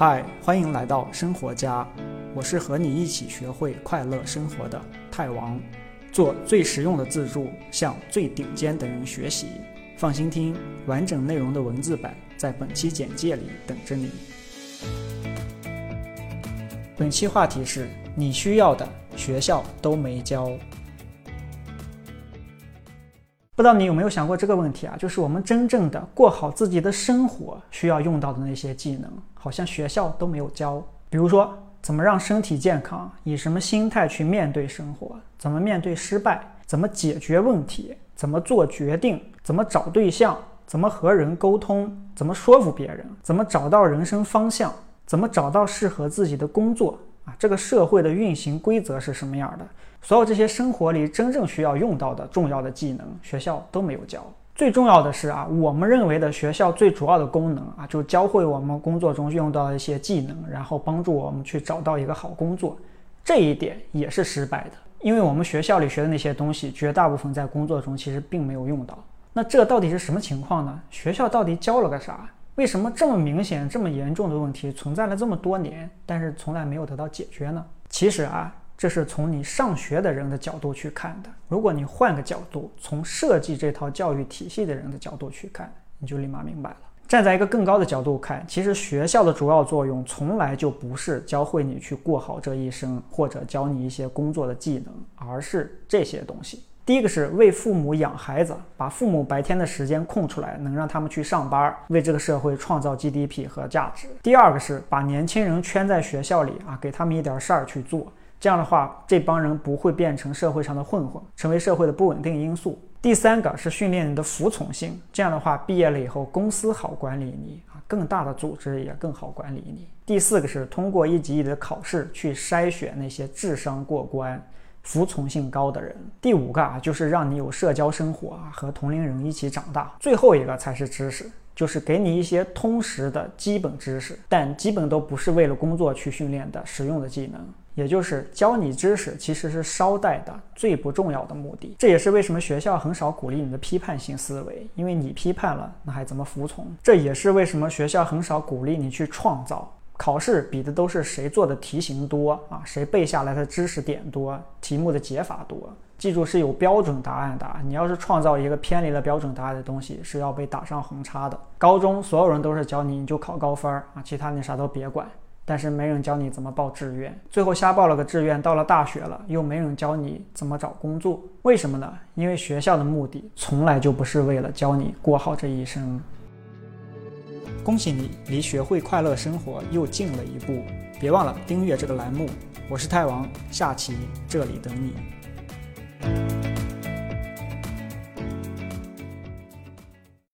嗨，欢迎来到生活家，我是和你一起学会快乐生活的泰王，做最实用的自助，向最顶尖的人学习。放心听，完整内容的文字版在本期简介里等着你。本期话题是你需要的学校都没教。不知道你有没有想过这个问题啊？就是我们真正的过好自己的生活需要用到的那些技能，好像学校都没有教。比如说，怎么让身体健康，以什么心态去面对生活，怎么面对失败，怎么解决问题，怎么做决定，怎么找对象，怎么和人沟通，怎么说服别人，怎么找到人生方向，怎么找到适合自己的工作这个社会的运行规则是什么样的？所有这些生活里真正需要用到的重要的技能，学校都没有教。最重要的是啊，我们认为的学校最主要的功能啊，就教会我们工作中用到的一些技能，然后帮助我们去找到一个好工作。这一点也是失败的，因为我们学校里学的那些东西，绝大部分在工作中其实并没有用到。那这到底是什么情况呢？学校到底教了个啥？为什么这么明显、这么严重的问题存在了这么多年，但是从来没有得到解决呢？其实啊。这是从你上学的人的角度去看的。如果你换个角度，从设计这套教育体系的人的角度去看，你就立马明白了。站在一个更高的角度看，其实学校的主要作用从来就不是教会你去过好这一生，或者教你一些工作的技能，而是这些东西。第一个是为父母养孩子，把父母白天的时间空出来，能让他们去上班，为这个社会创造 GDP 和价值。第二个是把年轻人圈在学校里啊，给他们一点事儿去做。这样的话，这帮人不会变成社会上的混混，成为社会的不稳定因素。第三个是训练你的服从性，这样的话，毕业了以后，公司好管理你啊，更大的组织也更好管理你。第四个是通过一级一级的考试去筛选那些智商过关、服从性高的人。第五个啊，就是让你有社交生活啊，和同龄人一起长大。最后一个才是知识。就是给你一些通识的基本知识，但基本都不是为了工作去训练的实用的技能，也就是教你知识其实是捎带的最不重要的目的。这也是为什么学校很少鼓励你的批判性思维，因为你批判了，那还怎么服从？这也是为什么学校很少鼓励你去创造。考试比的都是谁做的题型多啊，谁背下来的知识点多，题目的解法多。记住是有标准答案的，你要是创造一个偏离了标准答案的东西，是要被打上红叉的。高中所有人都是教你，你就考高分啊，其他你啥都别管。但是没人教你怎么报志愿，最后瞎报了个志愿，到了大学了，又没人教你怎么找工作。为什么呢？因为学校的目的从来就不是为了教你过好这一生。恭喜你，离学会快乐生活又近了一步。别忘了订阅这个栏目，我是泰王，下期这里等你。